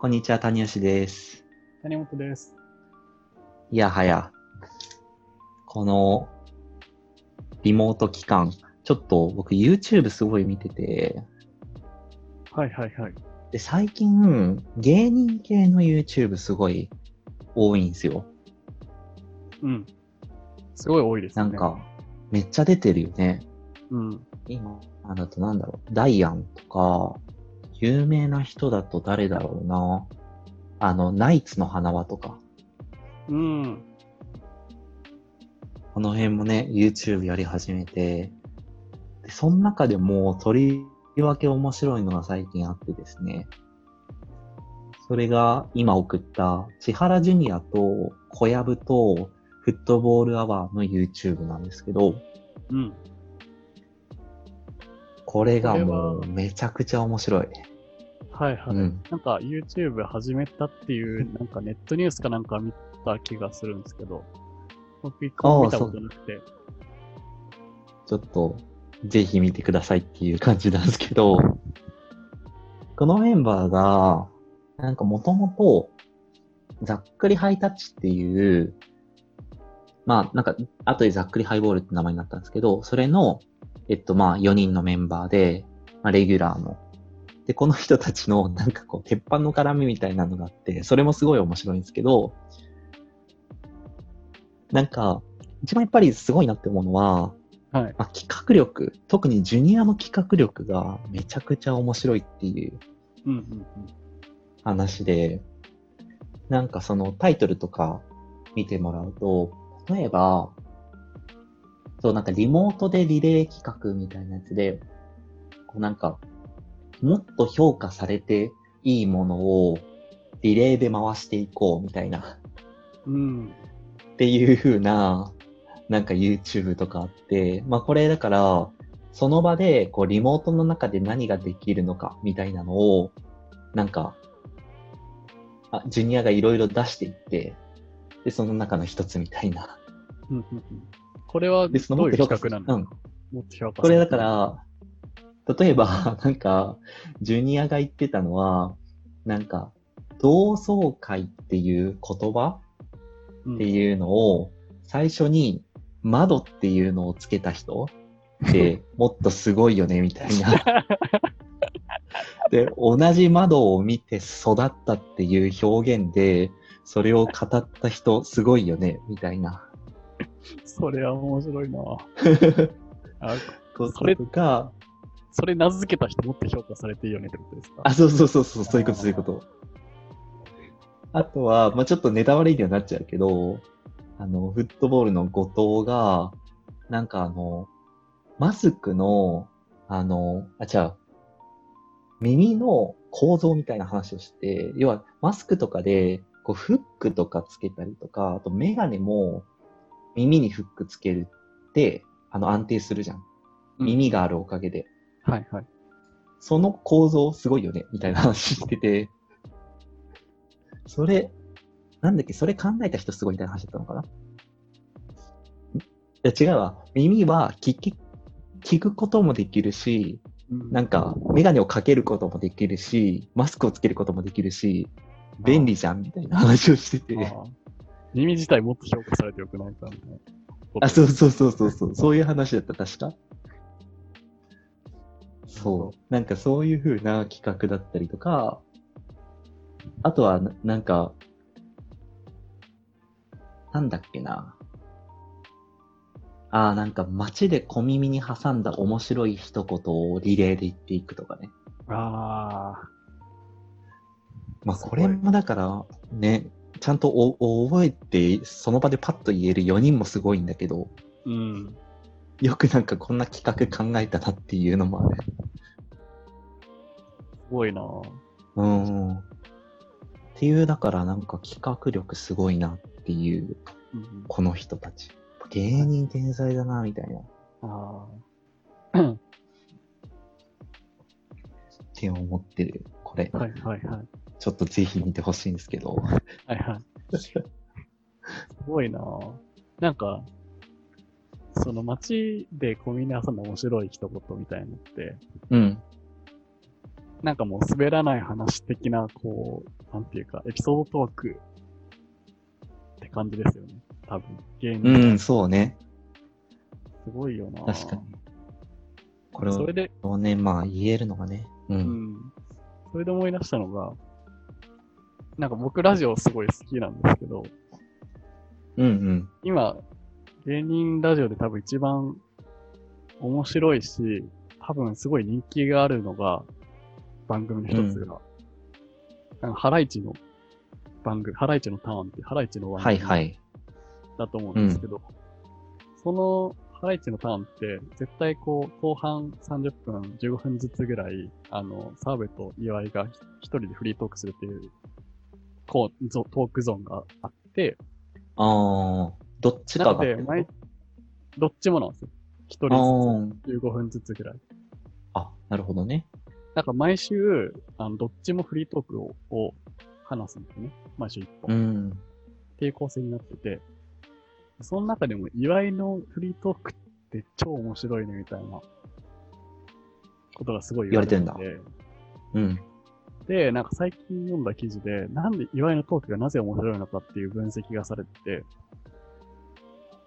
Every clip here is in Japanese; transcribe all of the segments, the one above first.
こんにちは、谷吉です。谷本です。いやはや、このリモート期間、ちょっと僕 YouTube すごい見てて、はいはいはい。で、最近芸人系の YouTube すごい多いんですよ。うん。すごい多いですね。なんか、めっちゃ出てるよね。うん。今、あだとなんだろう、ダイアンとか、有名な人だと誰だろうな。あの、ナイツの花輪とか。うん。この辺もね、YouTube やり始めて、でその中でも、とりわけ面白いのが最近あってですね、それが今送った、千原ジュニアと小籔とフットボールアワーの YouTube なんですけど、うん。これがもうはめちゃくちゃ面白い。はいはい。うん。なんか YouTube 始めたっていう、なんかネットニュースかなんか見た気がするんですけど、僕一個も見たことなくて。ちょっと、ぜひ見てくださいっていう感じなんですけど、このメンバーが、なんかもともと、ざっくりハイタッチっていう、まあ、なんか、後でざっくりハイボールって名前になったんですけど、それの、えっと、まあ、4人のメンバーで、まあ、レギュラーの。で、この人たちの、なんかこう、鉄板の絡みみたいなのがあって、それもすごい面白いんですけど、なんか、一番やっぱりすごいなって思うのは、はい。まあ、企画力、特にジュニアの企画力がめちゃくちゃ面白いっていう話で、なんかそのタイトルとか見てもらうと、例えば、そうなんかリモートでリレー企画みたいなやつで、こうなんか、もっと評価されていいものをリレーで回していこうみたいなうん。うん。っていう風な、なんか YouTube とかあって、まあこれだから、その場で、こう、リモートの中で何ができるのか、みたいなのを、なんか、あ、ジュニアがいろいろ出していって、で、その中の一つみたいな。うんうんうんこれはどういう企画なの？うん。もっと評価これだから、例えば、なんか、ジュニアが言ってたのは、なんか、同窓会っていう言葉っていうのを、最初に窓っていうのをつけた人って、もっとすごいよね、みたいな。で、同じ窓を見て育ったっていう表現で、それを語った人、すごいよね、みたいな。それは面白いな あこそれとか、それ名付けた人もっと評価されていいよねってことですか？あ、そうそうそうそう、そういうこと、そういうこと。あとは、まあちょっとネタ悪いにはなっちゃうけど、あの、フットボールの後藤が、なんかあの、マスクの、あの、あ、違う、耳の構造みたいな話をして、要はマスクとかで、こうフックとかつけたりとか、あとメガネも耳にフックつけるって、あの安定するじゃん。耳があるおかげで。はいはい。その構造すごいよね、みたいな話してて、それ、なんだっけ、それ考えた人すごいみたいな話だったのかな？いや、違うわ。耳は聞き、聞くこともできるし、なんか、メガネをかけることもできるし、マスクをつけることもできるし、便利じゃん、みたいな話をしてて。耳自体もっと評価されてよくないかみたいな。あ、そうそうそうそうそう、そういう話だった、確か。そう。なんかそういう風な企画だったりとか、あとはな、なんか、なんだっけな。ああ、なんか街で小耳に挟んだ面白い一言をリレーで言っていくとかね。ああ、まあこれもだから、ね、ちゃんとお覚えて、その場でパッと言える4人もすごいんだけど、うん。よくなんかこんな企画考えたなっていうのもある。すごいなうん。っていう、だからなんか企画力すごいなっていう、うん、この人たち。芸人天才だな、みたいな。っああ。て思ってる。これ。はいはいはい。ちょっとぜひ見てほしいんですけど。はいはい。すごいななんか、その街でコンビニ挟んだ面白い一言みたいなのって、うん。なんかもう滑らない話的な、こう、なんていうか、エピソードトークって感じですよね。多分、芸人。うん、そうね。すごいよな。確かに。これそれで、をね、まあ言えるのがね。う。うんん。それで思い出したのが、なんか僕ラジオすごい好きなんですけど、うんうん。今、芸人ラジオで多分一番面白いし、多分すごい人気があるのが、番組の一つが、なんかハライチの番組、ハライチのターンっていうハライチの番はい組はい。だと思うんですけど、そのハライチのターンって、絶対こう、後半30分、15分ずつぐらい、あの、澤部と岩井が一人でフリートークするっていう、こう、ゾトークゾーンがあって、ああ、どっちかがってこと？毎、どっちもなんですよ。一あ人ーずつ15分ずつぐらい。あ、なるほどね。なんか毎週、あの、どっちもフリートークをを話すんですよね。毎週一う本。ん。っていう構成になってて、その中でも岩井のフリートークって超面白いねみたいなことがすごい言われてて言われうん。で、なんか最近読んだ記事で、なんで岩井のトークがなぜ面白いのかっていう分析がされてて、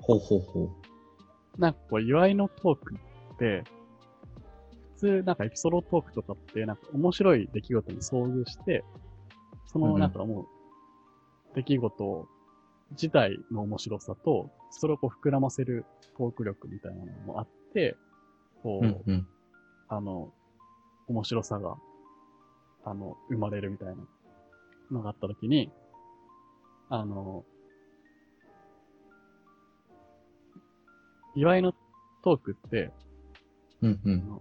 ほうほうほなんかこう岩井のトークって、普通なんかエピソードトークとかってなんか面白い出来事に遭遇して、そのなんかもう出来事自体の面白さと、それをこう膨らませるトーク力みたいなのもあって、こう。う、うんうん。あの、面白さが、あの、生まれるみたいなのがあったときに、あの、岩井のトークって、うんうん。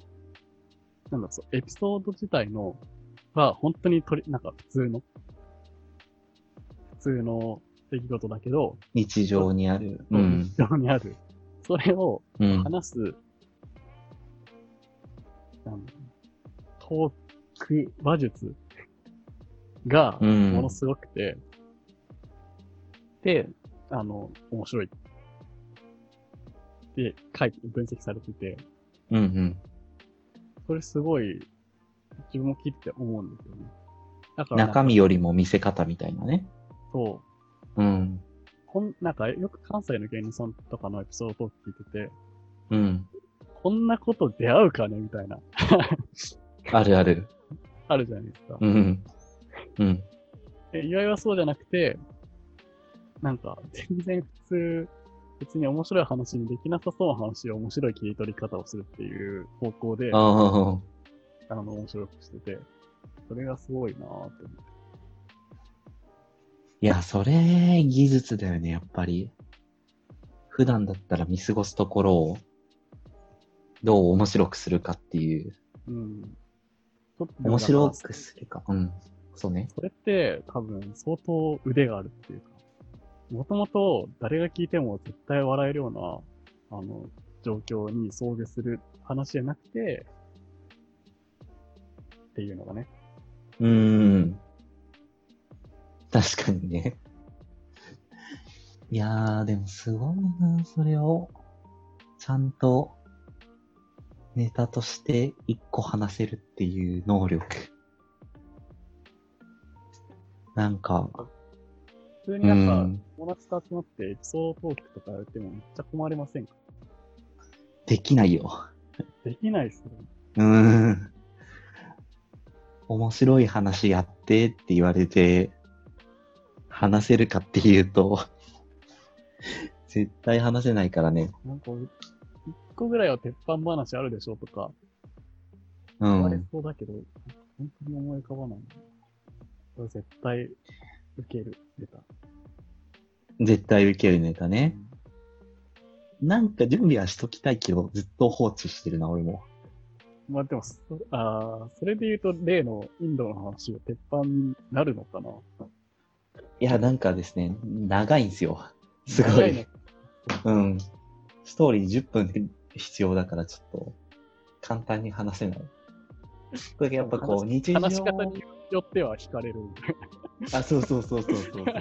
なんだそう、エピソード自体の、は、本当にとり、なんか普通の、普通の出来事だけど、日常にある。うん。日常にある。それをうん。話す、なんだろうトーク話術が、うんものすごくて、で、あの、面白い。で、書いて、分析されてて、うんうん。それすごい、自分も聞いてて思うんですよね。だから中身よりも見せ方みたいなね。そう、うん。こん、なんか、よく関西の芸人さんとかのエピソードトーク聞いてて、うん。こんなこと出会うかねみたいな、あるある。あるじゃないですか。うん。うん。で岩井はそうじゃなくて、なんか、全然普通、別に面白い話にできなさそうな話を面白い切り取り方をするっていう方向で、あ。の、面白くしてて、それがすごいなぁって思って。いや、それ、技術だよね、やっぱり。普段だったら見過ごすところを、どう面白くするかっていう。うん。面白くするか。うん。そうね。それって多分相当腕があるっていうか、もともと誰が聞いても絶対笑えるような、あの、状況に遭遇する話じゃなくて、っていうのがね。うーん。確かにね。いやー、でもすごいな、それを、ちゃんと、ネタとして一個話せるっていう能力。なんか、通うになんか、ん、友達と集まってエピソードトークとかやってもめっちゃ困りませんか？できないよ。できないっすよ。うーん。面白い話やってって言われて、話せるかっていうと、絶対話せないからね。なんか、一個ぐらいは鉄板話あるでしょとか、う言われん。そうだけど、本当に思い浮かばない。これ絶対受ける、出た。絶対受けるネタね。なんか準備はしときたいけど、ずっと放置してるな、俺も。まあでもそ、あーそれで言うと、例のインドの話が鉄板になるのかな？いや、なんかですね、長いんですよ。すご長い。うん。ストーリー10分必要だから、ちょっと、簡単に話せない。これやっぱこう、日常。話し方によっては惹かれる。あそうそうそうそうそうそう。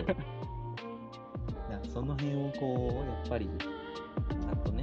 その辺をこうやっぱりちゃんとね